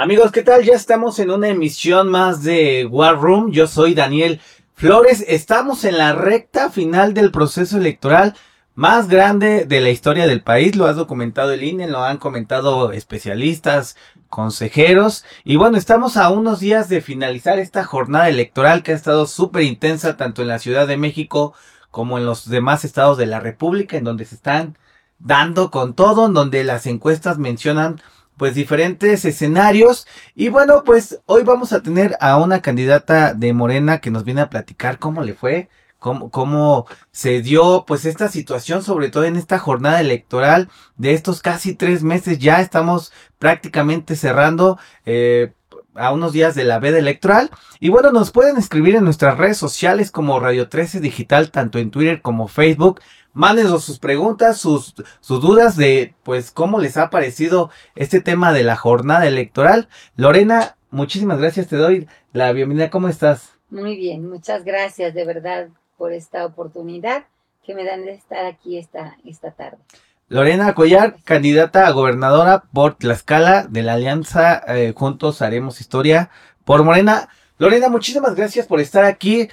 Amigos, ¿qué tal? Ya estamos en una emisión más de War Room. Yo soy Daniel Flores. Estamos en la recta final del proceso electoral más grande de la historia del país. Lo ha documentado el INE, lo han comentado especialistas, consejeros. Y bueno, estamos a unos días de finalizar esta jornada electoral que ha estado súper intensa tanto en la Ciudad de México como en los demás estados de la República, en donde se están dando con todo, en donde las encuestas mencionan pues diferentes escenarios. Y bueno, pues hoy vamos a tener a una candidata de Morena que nos viene a platicar cómo le fue, cómo, cómo se dio pues esta situación, sobre todo en esta jornada electoral de estos casi tres meses. Ya estamos prácticamente cerrando. Eh, a unos días de la veda electoral. Y bueno, nos pueden escribir en nuestras redes sociales como Radio 13 Digital, tanto en Twitter como Facebook. Mándenos sus preguntas, sus, sus dudas de pues cómo les ha parecido este tema de la jornada electoral. Lorena, muchísimas gracias, te doy la bienvenida. ¿Cómo estás? Muy bien, muchas gracias de verdad por esta oportunidad que me dan de estar aquí esta, esta tarde. Lorena Collar, candidata a gobernadora por Tlaxcala de la Alianza eh, Juntos Haremos Historia por Morena. Lorena, muchísimas gracias por estar aquí.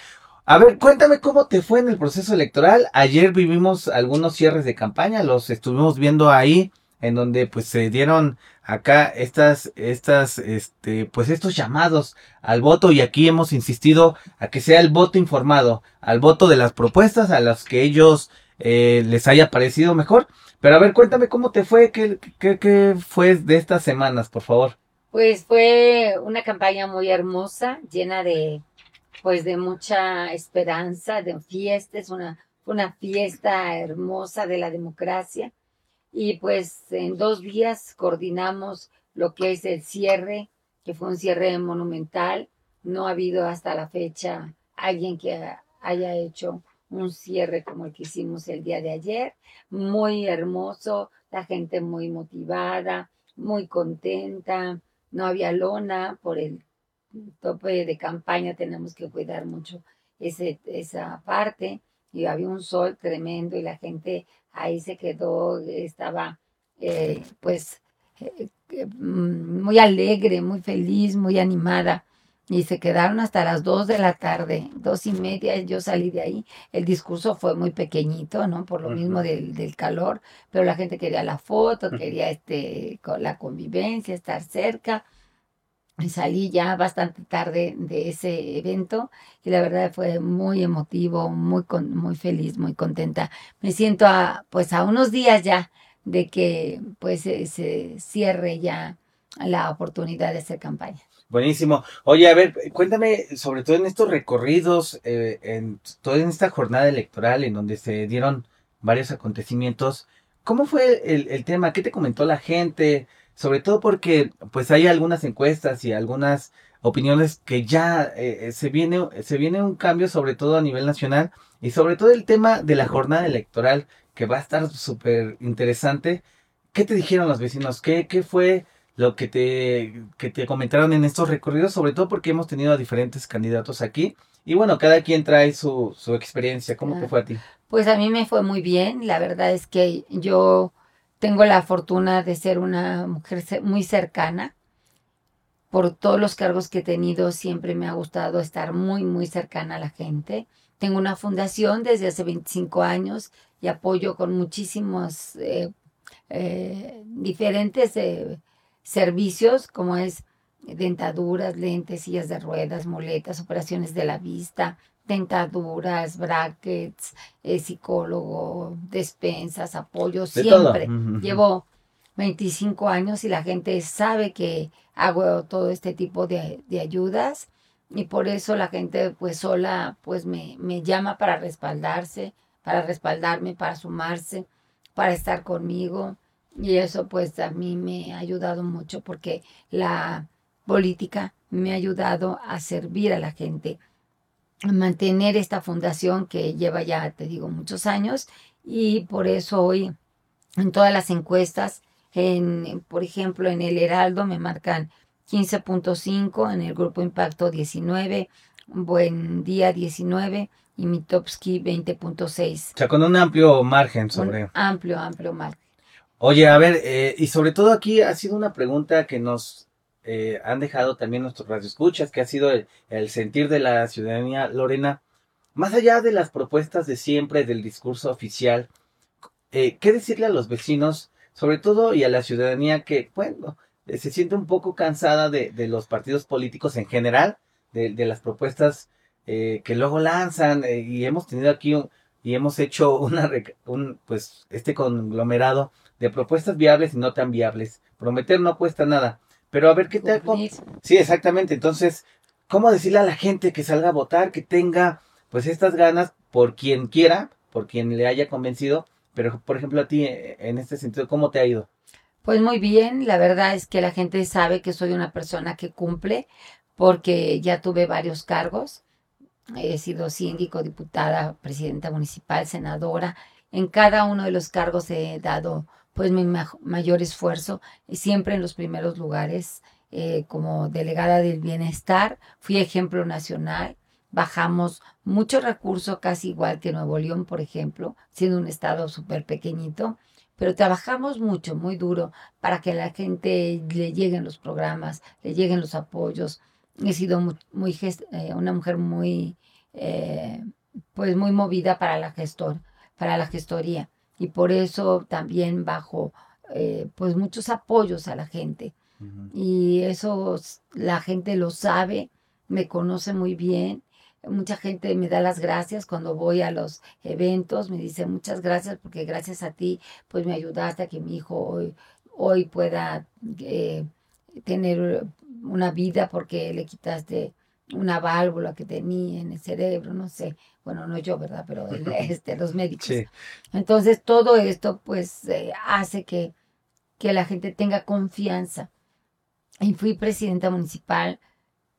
A ver, cuéntame cómo te fue en el proceso electoral. Ayer vivimos algunos cierres de campaña, los estuvimos viendo ahí, en donde pues se dieron acá estas, estas, este, pues estos llamados al voto y aquí hemos insistido a que sea el voto informado, al voto de las propuestas a las que ellos eh, les haya parecido mejor. Pero a ver, cuéntame cómo te fue, qué, qué, qué fue de estas semanas, por favor. Pues fue una campaña muy hermosa, llena de pues de mucha esperanza, de fiesta, es una, una fiesta hermosa de la democracia. Y pues en dos días coordinamos lo que es el cierre, que fue un cierre monumental. No ha habido hasta la fecha alguien que haya hecho un cierre como el que hicimos el día de ayer. Muy hermoso, la gente muy motivada, muy contenta. No había lona por el tope de campaña tenemos que cuidar mucho ese, esa parte. Y había un sol tremendo y la gente ahí se quedó, estaba eh, pues eh, eh, muy alegre, muy feliz, muy animada. Y se quedaron hasta las dos de la tarde, dos y media, yo salí de ahí. El discurso fue muy pequeñito, ¿no? Por lo mismo del, del, calor, pero la gente quería la foto, quería este, la convivencia, estar cerca salí ya bastante tarde de ese evento y la verdad fue muy emotivo, muy, muy feliz, muy contenta. Me siento a, pues a unos días ya de que pues se, cierre ya la oportunidad de hacer campaña. Buenísimo. Oye, a ver, cuéntame, sobre todo en estos recorridos, eh, en toda esta jornada electoral en donde se dieron varios acontecimientos, ¿cómo fue el, el tema? ¿Qué te comentó la gente? Sobre todo porque pues hay algunas encuestas y algunas opiniones que ya eh, se viene se viene un cambio sobre todo a nivel nacional y sobre todo el tema de la jornada electoral que va a estar súper interesante. ¿Qué te dijeron los vecinos? ¿Qué, ¿Qué fue lo que te, que te comentaron en estos recorridos? Sobre todo porque hemos tenido a diferentes candidatos aquí. Y bueno, cada quien trae su, su experiencia. ¿Cómo te fue a ti? Pues a mí me fue muy bien. La verdad es que yo tengo la fortuna de ser una mujer muy cercana. Por todos los cargos que he tenido, siempre me ha gustado estar muy, muy cercana a la gente. Tengo una fundación desde hace 25 años y apoyo con muchísimos eh, eh, diferentes eh, servicios, como es dentaduras, lentes, sillas de ruedas, muletas, operaciones de la vista, dentaduras, brackets, eh, psicólogo, despensas, apoyo, siempre. Llevo 25 años y la gente sabe que hago todo este tipo de, ayudas y por eso la gente pues sola pues me, me llama para respaldarse, para respaldarme, para sumarse, para estar conmigo. Y eso pues a mí me ha ayudado mucho porque la política me ha ayudado a servir a la gente mantener esta fundación que lleva ya, te digo, muchos años y por eso hoy en todas las encuestas, en, por ejemplo, en el Heraldo me marcan 15.5, en el Grupo Impacto 19, Buen Día 19 y Mitowski 20.6. O sea, con un amplio margen sobre... amplio, amplio margen. Oye, a ver, eh, y sobre todo aquí ha sido una pregunta que nos eh, han dejado también nuestros radioescuchas, que ha sido el, sentir de la ciudadanía, Lorena, más allá de las propuestas de siempre, del discurso oficial, eh, ¿qué decirle a los vecinos, sobre todo y a la ciudadanía que, bueno, eh, se siente un poco cansada de, los partidos políticos en general, de, las propuestas que luego lanzan, y hemos tenido aquí y hemos hecho una, un, pues, este conglomerado de propuestas viables y no tan viables. Prometer no cuesta nada. Pero a ver qué tal. Sí, exactamente. Entonces, ¿cómo decirle a la gente que salga a votar, que tenga pues estas ganas por quien quiera, por quien le haya convencido? Pero, por ejemplo, a ti, eh, en este sentido, ¿cómo te ha ido? Pues muy bien, la verdad es que la gente sabe que soy una persona que cumple porque ya tuve varios cargos. He sido síndico, diputada, presidenta municipal, senadora. En cada uno de los cargos he dado pues mi mayor esfuerzo, siempre en los primeros lugares eh, como delegada del bienestar, fui ejemplo nacional, bajamos mucho recurso, casi igual que Nuevo León, por ejemplo, siendo un estado súper pequeñito, pero trabajamos mucho, muy duro, para que a la gente le lleguen los programas, le lleguen los apoyos. He sido muy, eh, una mujer muy, eh, pues muy movida para la gestor, para la gestoría y por eso también bajo eh, pues muchos apoyos a la gente. Y eso la gente lo sabe, me conoce muy bien. Mucha gente me da las gracias cuando voy a los eventos, me dice muchas gracias porque gracias a ti pues me ayudaste a que mi hijo hoy, hoy pueda eh, tener una vida porque le quitaste una válvula que tenía en el cerebro, no sé, bueno, no yo, ¿verdad? Pero este, los médicos. Entonces, todo esto, pues, eh, hace que, que la gente tenga confianza. Y fui presidenta municipal,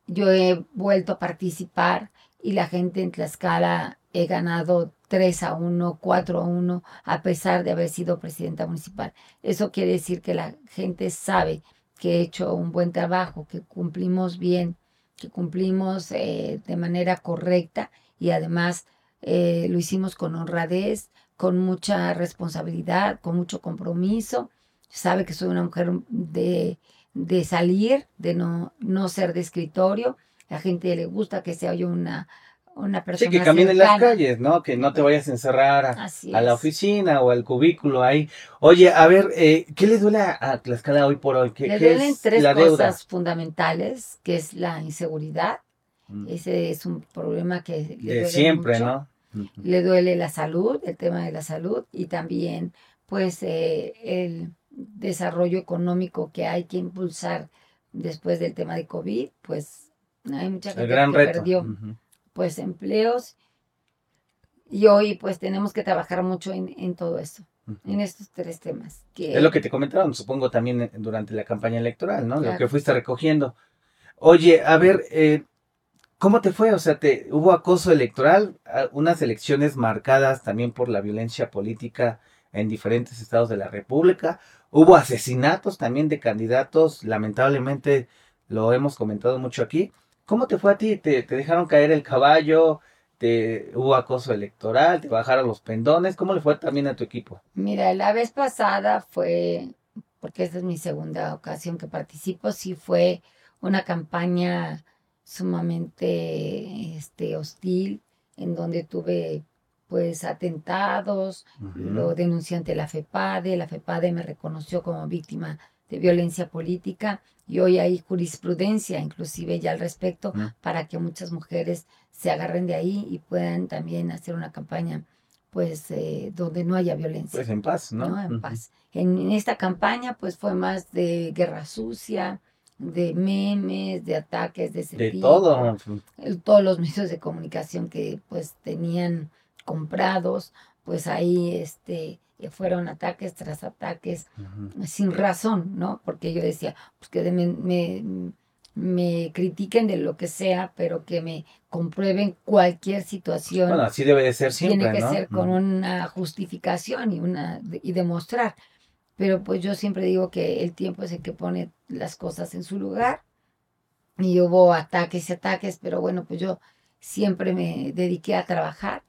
yo he vuelto a participar y la gente en Tlaxcala he ganado 3 a 1, 4 a 1, a pesar de haber sido presidenta municipal. Eso quiere decir que la gente sabe que he hecho un buen trabajo, que cumplimos bien que cumplimos eh, de manera correcta y además eh, lo hicimos con honradez, con mucha responsabilidad, con mucho compromiso. Sabe que soy una mujer de, de salir, de no, no ser de escritorio. La gente le gusta que sea yo una, una persona. Sí, que camine en las calles, ¿no? Que no te vayas a encerrar a, la oficina o al cubículo ahí. Oye, a ver, eh, ¿qué le duele a Tlaxcala hoy por hoy? ¿Qué, le duelen tres cosas fundamentales, que es la inseguridad. Mm. Ese es un problema que le de siempre, ¿no? Le duele la salud, el tema de la salud y también, pues, eh, el desarrollo económico que hay que impulsar después del tema de COVID, pues hay mucha gente que perdió pues empleos y hoy pues tenemos que trabajar mucho en, todo esto, en estos tres temas. Que... Es lo que te comentaron, supongo también eh, durante la campaña electoral, ¿no? Lo que fuiste recogiendo. Oye, a ver, eh, ¿cómo te fue? O sea, te, hubo acoso electoral, unas elecciones marcadas también por la violencia política en diferentes estados de la República. Hubo asesinatos también de candidatos, lamentablemente lo hemos comentado mucho aquí. ¿Cómo te fue a ti? ¿Te, dejaron caer el caballo? ¿Te, ¿Hubo acoso electoral? ¿Te bajaron los pendones? ¿Cómo le fue también a tu equipo? Mira, la vez pasada fue, porque esta es mi segunda ocasión que participo, sí fue una campaña sumamente este, hostil, en donde tuve pues atentados, lo denuncié ante la FEPADE, la FEPADE me reconoció como víctima de violencia política y hoy hay jurisprudencia inclusive ya al respecto para que muchas mujeres se agarren de ahí y puedan también hacer una campaña pues eh, donde no haya violencia. Pues en paz, ¿no? En paz. En, esta campaña pues fue más de guerra sucia, de memes, de ataques de ese de todo. Todos los medios de comunicación que pues tenían comprados, pues ahí este fueron ataques tras ataques sin razón, ¿no? Porque yo decía, pues que me, me, critiquen de lo que sea, pero que me comprueben cualquier situación. Bueno, así debe de ser siempre. Tiene que ser con una justificación y, una, y demostrar. Pero pues yo siempre digo que el tiempo es el que pone las cosas en su lugar. Y hubo ataques y ataques, pero bueno, pues yo siempre me dediqué a trabajar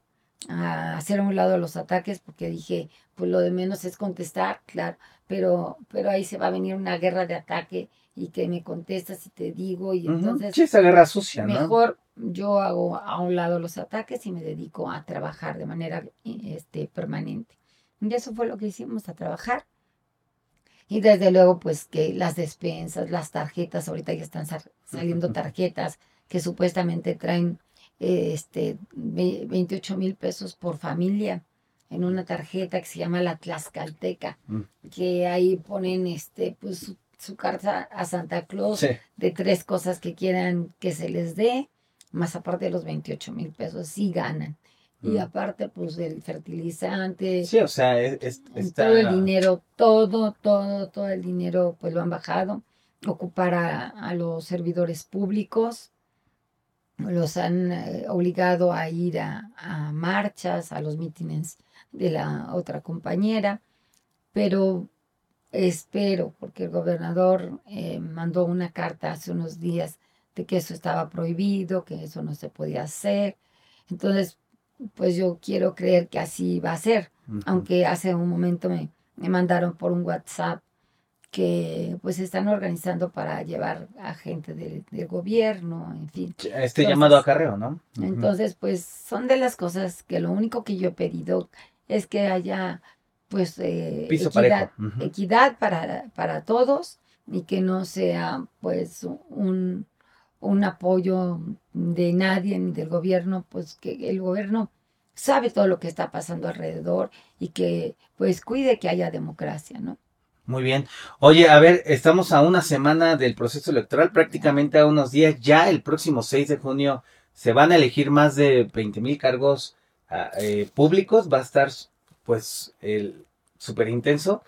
a hacer a un lado los ataques porque dije, pues lo de menos es contestar, claro, pero, pero ahí se va a venir una guerra de ataque y que me contestas y te digo y entonces... Sí, esa guerra sucia, ¿no? Mejor yo hago a un lado los ataques y me dedico a trabajar de manera este, permanente. Y eso fue lo que hicimos, a trabajar. Y desde luego, pues que las despensas, las tarjetas, ahorita ya están saliendo tarjetas que supuestamente traen este 28 mil pesos por familia en una tarjeta que se llama la Tlaxcalteca, mm. que ahí ponen este pues su, carta a Santa Claus de tres cosas que quieran que se les dé, más aparte de los 28 mil pesos, sí ganan. Y mm. aparte, pues, del fertilizante. Sí, o sea, es, todo el dinero, todo, todo, todo el dinero, pues lo han bajado. Ocupar a, a los servidores públicos, los han eh, obligado a ir a, marchas, a los mítines de la otra compañera, pero espero, porque el gobernador eh, mandó una carta hace unos días de que eso estaba prohibido, que eso no se podía hacer. Entonces, pues yo quiero creer que así va a ser, aunque hace un momento me, me mandaron por un WhatsApp que pues están organizando para llevar a gente del, gobierno, en fin. Este llamado a carreo, ¿no? Entonces, pues son de las cosas que lo único que yo he pedido es que haya pues eh, equidad, equidad para, para todos y que no sea pues un, un apoyo de nadie ni del gobierno, pues que el gobierno sabe todo lo que está pasando alrededor y que pues cuide que haya democracia, ¿no? Muy bien. Oye, a ver, estamos a una semana del proceso electoral, prácticamente a unos días. Ya el próximo 6 de junio se van a elegir más de 20 mil cargos ah, eh, públicos. Va a estar, pues, el súper intenso.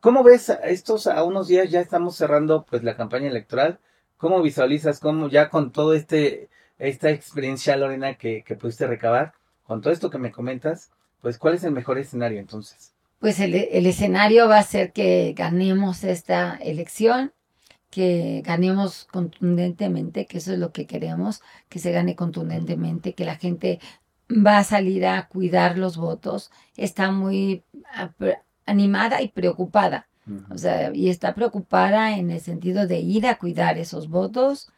¿Cómo ves estos a unos días? Ya estamos cerrando, pues, la campaña electoral. ¿Cómo visualizas, cómo ya con todo este, esta experiencia, Lorena, que, que pudiste recabar, con todo esto que me comentas, pues, ¿cuál es el mejor escenario entonces? Pues el, escenario va a ser que ganemos esta elección, que ganemos contundentemente, que eso es lo que queremos, que se gane contundentemente, que la gente va a salir a cuidar los votos, está muy animada y preocupada. O sea, y está preocupada en el sentido de ir a cuidar esos votos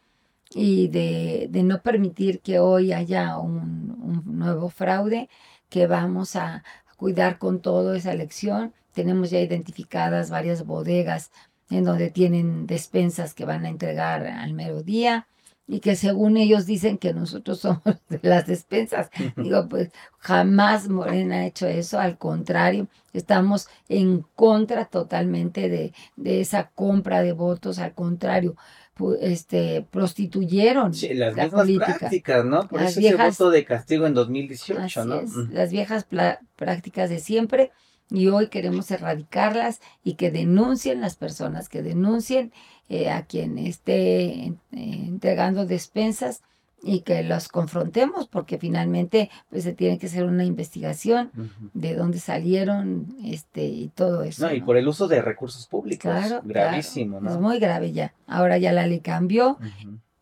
y de, no permitir que hoy haya un nuevo fraude, que vamos a, cuidar con todo esa elección. Tenemos ya identificadas varias bodegas en donde tienen despensas que van a entregar al mero día y que según ellos dicen que nosotros somos de las despensas. Digo, pues jamás Morena ha hecho eso, al contrario, estamos en contra totalmente de, de esa compra de votos, al contrario, este, prostituyeron sí, las la prácticas, ¿no? Por eso viejas, voto de castigo en 2018, ¿no? las viejas prácticas de siempre y hoy queremos erradicarlas y que denuncien las personas, que denuncien eh, a quien esté eh, entregando despensas y que los confrontemos porque finalmente pues se tiene que hacer una investigación de dónde salieron este y todo eso. No, y por el uso de recursos públicos. Claro, gravísimo, ¿no? Es muy grave ya. Ahora ya la ley cambió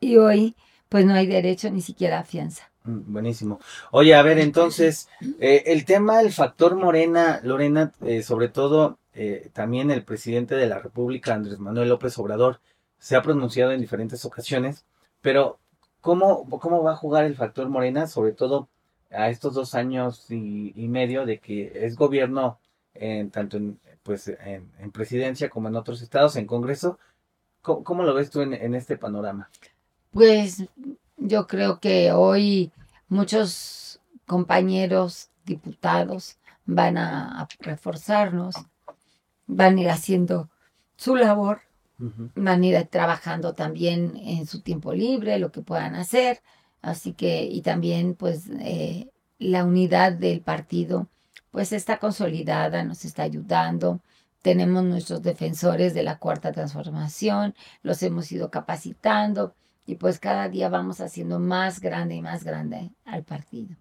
y hoy pues no hay derecho ni siquiera a fianza. Mm, buenísimo. Oye, a ver, entonces, eh, el tema del factor Morena, Lorena, eh, sobre todo eh, también el presidente de la República, Andrés Manuel López Obrador, se ha pronunciado en diferentes ocasiones, pero ¿Cómo, ¿Cómo va a jugar el factor Morena, sobre todo a estos dos años y, medio de que es gobierno en, tanto en, pues, en, presidencia como en otros estados, en Congreso? ¿Cómo, lo ves tú en, este panorama? Pues yo creo que hoy muchos compañeros diputados van a reforzarnos, van a ir haciendo su labor van a ir trabajando también en su tiempo libre, lo que puedan hacer. Así que, y también, pues, eh, la unidad del partido, pues, está consolidada, nos está ayudando. Tenemos nuestros defensores de la cuarta transformación, los hemos ido capacitando y pues cada día vamos haciendo más grande y más grande al partido.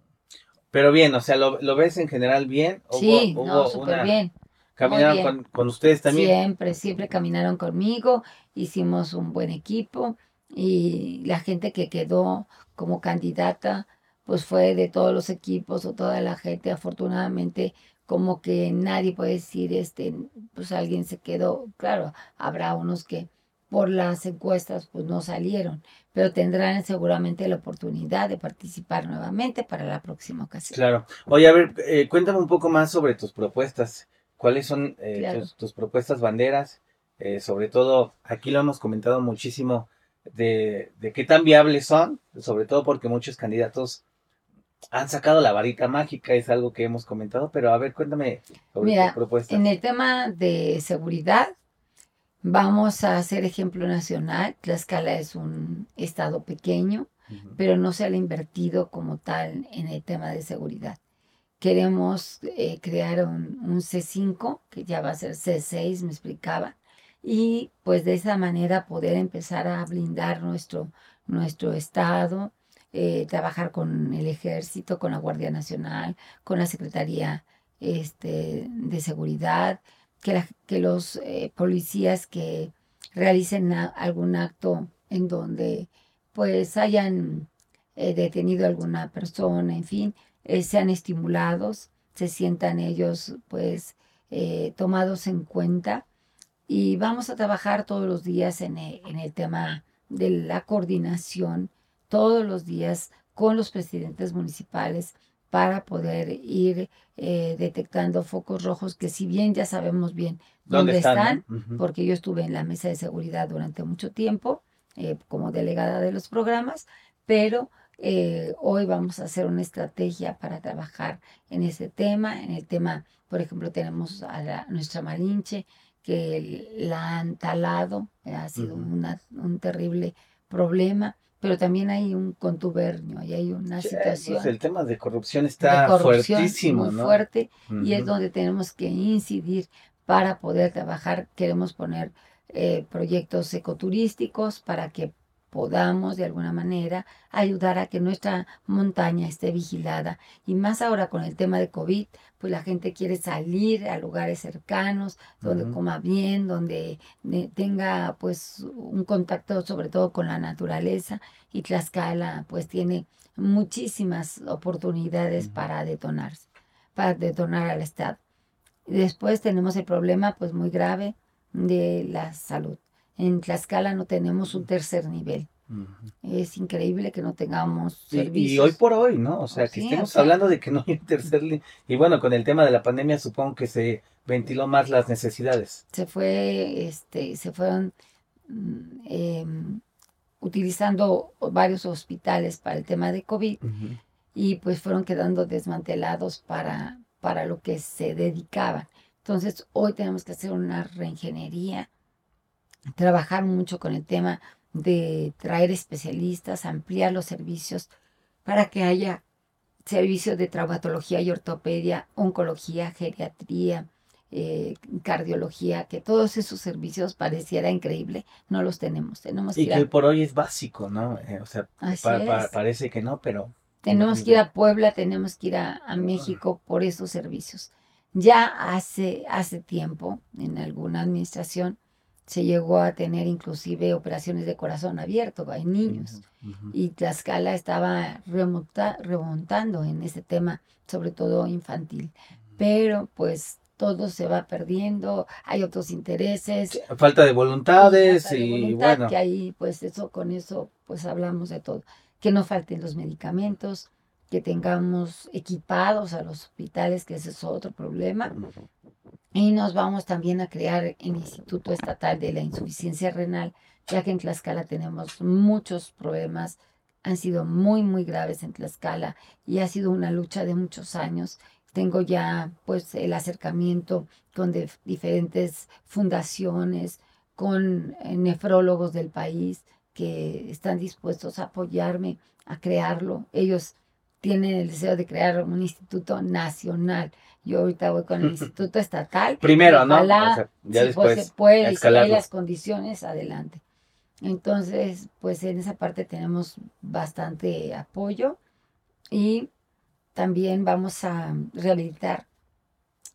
Pero bien, o sea, ¿lo, ves en general bien? sí, no, súper bien. ¿Caminaron con, ustedes también? Siempre, siempre caminaron conmigo, hicimos un buen equipo y la gente que quedó como candidata, pues fue de todos los equipos o toda la gente. Afortunadamente, como que nadie puede decir, este, pues alguien se quedó. Claro, habrá unos que por las encuestas pues no salieron, pero tendrán seguramente la oportunidad de participar nuevamente para la próxima ocasión. Claro. Oye, a ver, eh, cuéntame un poco más sobre tus propuestas. ¿Cuáles son eh, tus, propuestas banderas? Eh, sobre todo, aquí lo hemos comentado muchísimo de, de qué tan viables son, sobre todo porque muchos candidatos han sacado la varita mágica, es algo que hemos comentado, pero a ver, cuéntame sobre Mira, En el tema de seguridad, vamos a hacer ejemplo nacional. Tlaxcala es un estado pequeño, pero no se ha invertido como tal en el tema de seguridad. Queremos eh, crear un, un, C5, que ya va a ser C6, me explicaba, y pues de esa manera poder empezar a blindar nuestro, nuestro estado, eh, trabajar con el ejército, con la Guardia Nacional, con la Secretaría este, de Seguridad, que, los eh, policías que realicen algún acto en donde pues hayan detenido a alguna persona, en fin, sean estimulados, se sientan ellos pues tomados en cuenta. Y vamos a trabajar todos los días en en el tema de la coordinación todos los días con los presidentes municipales para poder ir eh, detectando focos rojos que si bien ya sabemos bien dónde, están, porque yo estuve en la mesa de seguridad durante mucho tiempo eh, como delegada de los programas, pero eh, hoy vamos a hacer una estrategia para trabajar en ese tema, en el tema, por ejemplo, tenemos a nuestra Malinche que la han talado, ha sido un terrible problema pero también hay un contubernio, y hay una situación. el tema de corrupción está fuertísimo, muy fuerte, y es donde tenemos que incidir para poder trabajar. Queremos poner eh, proyectos ecoturísticos para que podamos de alguna manera ayudar a que nuestra montaña esté vigilada. Y más ahora con el tema de COVID, pues la gente quiere salir a lugares cercanos, donde coma bien, donde tenga pues un contacto sobre todo con la naturaleza. Y Tlaxcala pues tiene muchísimas oportunidades para detonarse, para detonar al Estado. Después tenemos el problema pues muy grave de la salud. En Tlaxcala no tenemos un tercer nivel. Es increíble que no tengamos servicios. Y, hoy por hoy, ¿no? O sea, que estemos hablando de que no hay un tercer nivel. Y bueno, con el tema de la pandemia supongo que se ventiló más las necesidades. Se fue, este, se fueron mm, em, utilizando varios hospitales para el tema de COVID y pues fueron quedando desmantelados para, para lo que se dedicaban. Entonces, hoy tenemos que hacer una reingeniería trabajar mucho con el tema de traer especialistas, ampliar los servicios para que haya servicios de traumatología y ortopedia, oncología, geriatría, eh, cardiología, que todos esos servicios pareciera increíble, no los tenemos. tenemos y que, por hoy es básico, ¿no? Eh, o sea, parece que no, pero... Tenemos que ir a Puebla, tenemos que ir a, a México por esos servicios. Ya hace, hace tiempo, en alguna administración, se llegó a tener inclusive operaciones de corazón abierto, hay niños. Y Tlaxcala estaba remontando en ese tema, sobre todo infantil. Pero pues todo se va perdiendo, hay otros intereses. Falta de voluntades y bueno. Que ahí pues eso, con eso pues hablamos de todo. Que no falten los medicamentos, que tengamos equipados a los hospitales, que ese es otro problema. Y nos vamos también a crear el Instituto Estatal de la Insuficiencia Renal, ya que en Tlaxcala tenemos muchos problemas, han sido muy, muy graves en Tlaxcala y ha sido una lucha de muchos años. Tengo ya pues el acercamiento con diferentes fundaciones, con eh, nefrólogos del país que están dispuestos a apoyarme a crearlo. Ellos tienen el deseo de crear un instituto nacional yo ahorita voy con el Instituto Estatal. Primero, ¿no? ya después. se puede, y si hay las condiciones, adelante. Entonces, pues en esa parte tenemos bastante apoyo y también vamos a rehabilitar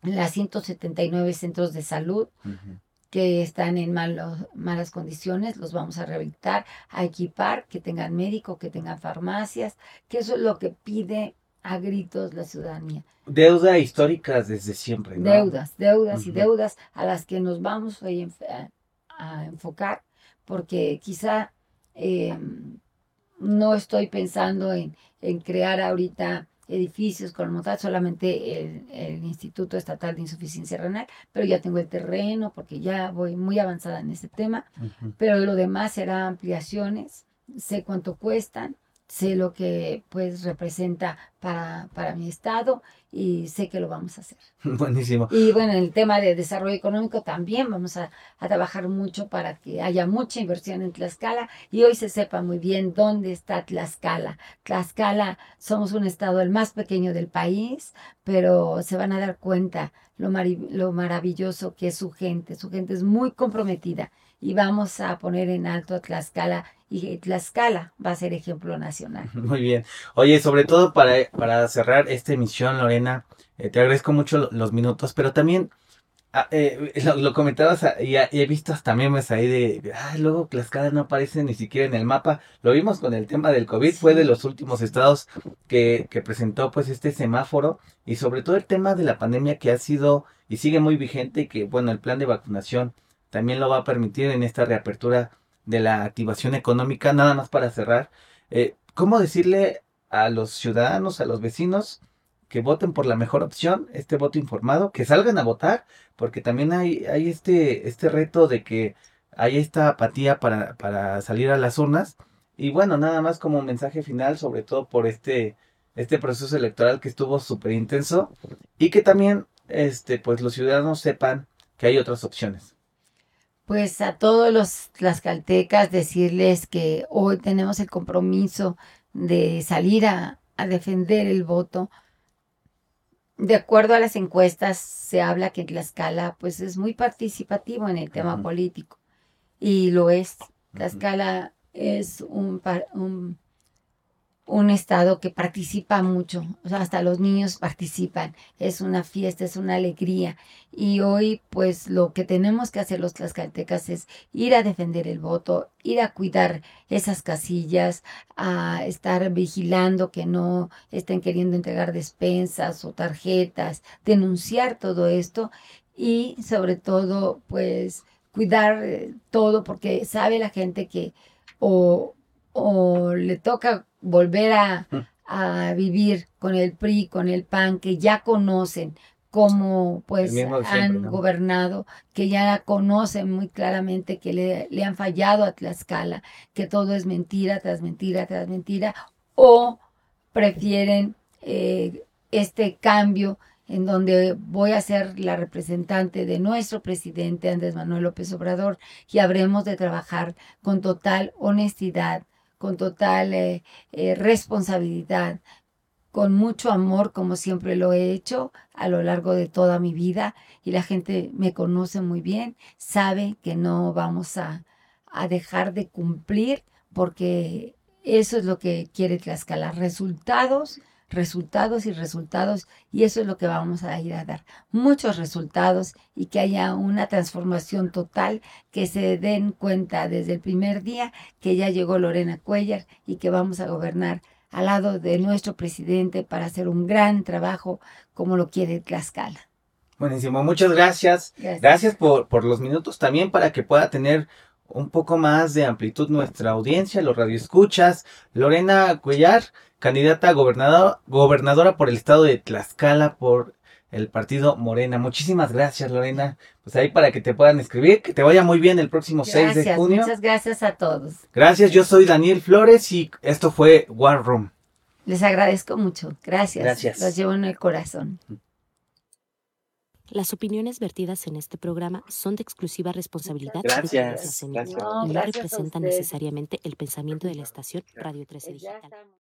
las 179 centros de salud que están en malos, malas condiciones, los vamos a rehabilitar, a equipar, que tengan médico, que tengan farmacias, que eso es lo que pide a gritos la ciudadanía. Deuda históricas desde siempre. ¿no? Deudas, deudas y deudas a las que nos vamos a, enfocar, porque quizá eh, no estoy pensando en, en crear ahorita edificios con tal, solamente el, el, Instituto Estatal de Insuficiencia Renal, pero ya tengo el terreno porque ya voy muy avanzada en ese tema, uh -huh. pero lo demás será ampliaciones, sé cuánto cuestan, sé lo que pues representa para, para mi estado y sé que lo vamos a hacer. Buenísimo. Y bueno, en el tema de desarrollo económico también vamos a, a, trabajar mucho para que haya mucha inversión en Tlaxcala y hoy se sepa muy bien dónde está Tlaxcala. Tlaxcala somos un estado el más pequeño del país, pero se van a dar cuenta lo, mar lo maravilloso que es su gente. Su gente es muy comprometida y vamos a poner en alto a Tlaxcala y Tlaxcala va a ser ejemplo nacional. Muy bien. Oye, sobre todo para, para cerrar esta emisión, Lorena, eh, te agradezco mucho los minutos, pero también ah, eh, lo, lo, comentabas ah, y, y, he visto hasta memes ahí de, ah, luego Tlaxcala no aparece ni siquiera en el mapa. Lo vimos con el tema del COVID, sí. fue de los últimos estados que, que presentó pues este semáforo y sobre todo el tema de la pandemia que ha sido y sigue muy vigente y que, bueno, el plan de vacunación también lo va a permitir en esta reapertura de la activación económica. Nada más para cerrar, eh, ¿cómo decirle a los ciudadanos, a los vecinos, que voten por la mejor opción, este voto informado, que salgan a votar, porque también hay, este, este reto de que hay esta apatía para, para salir a las urnas. Y bueno, nada más como mensaje final, sobre todo por este, este proceso electoral que estuvo súper intenso y que también este, pues los ciudadanos sepan que hay otras opciones. Pues a todos los tlaxcaltecas decirles que hoy tenemos el compromiso de salir a, a, defender el voto. De acuerdo a las encuestas, se habla que Tlaxcala pues, es muy participativo en el tema uh -huh. político. Y lo es. Tlaxcala uh -huh. es un, un, un, estado que participa mucho. Hasta los niños participan. Es una fiesta, es una alegría. Y hoy, pues, lo que tenemos que hacer los tlaxcaltecas es ir a defender el voto, ir a cuidar esas casillas, a estar vigilando que no estén queriendo entregar despensas o tarjetas, denunciar todo esto y sobre todo pues cuidar eh, todo porque sabe la gente que o, o le toca volver a, a vivir con el PRI, con el PAN, que ya conocen, cómo pues siempre, han ¿no? gobernado, que ya conocen muy claramente que le, le, han fallado a Tlaxcala, que todo es mentira tras mentira tras mentira, o prefieren eh, este cambio en donde voy a ser la representante de nuestro presidente Andrés Manuel López Obrador y habremos de trabajar con total honestidad, con total eh, eh, responsabilidad, con mucho amor, como siempre lo he hecho a lo largo de toda mi vida, y la gente me conoce muy bien, sabe que no vamos a, a dejar de cumplir, porque eso es lo que quiere Tlaxcala, resultados, resultados y resultados, y eso es lo que vamos a ir a dar, muchos resultados y que haya una transformación total, que se den cuenta desde el primer día que ya llegó Lorena Cuellar y que vamos a gobernar al lado de nuestro presidente para hacer un gran trabajo como lo quiere Tlaxcala. Buenísimo, muchas gracias. Gracias, gracias por, por los minutos también para que pueda tener un poco más de amplitud nuestra audiencia, los radioescuchas. Lorena Cuellar, candidata a gobernador, gobernadora por el estado de Tlaxcala por el partido Morena. Muchísimas gracias, Lorena. Pues ahí para que te puedan escribir, que te vaya muy bien el próximo gracias, 6 de junio. Muchas gracias a todos. Gracias, yo soy Daniel Flores y esto fue War Room. Les agradezco mucho. Gracias. Gracias. Los llevo en el corazón. Las opiniones vertidas en este programa son de exclusiva responsabilidad gracias, de quienes las emiten y no representan necesariamente el pensamiento de la estación Radio 13 Digital.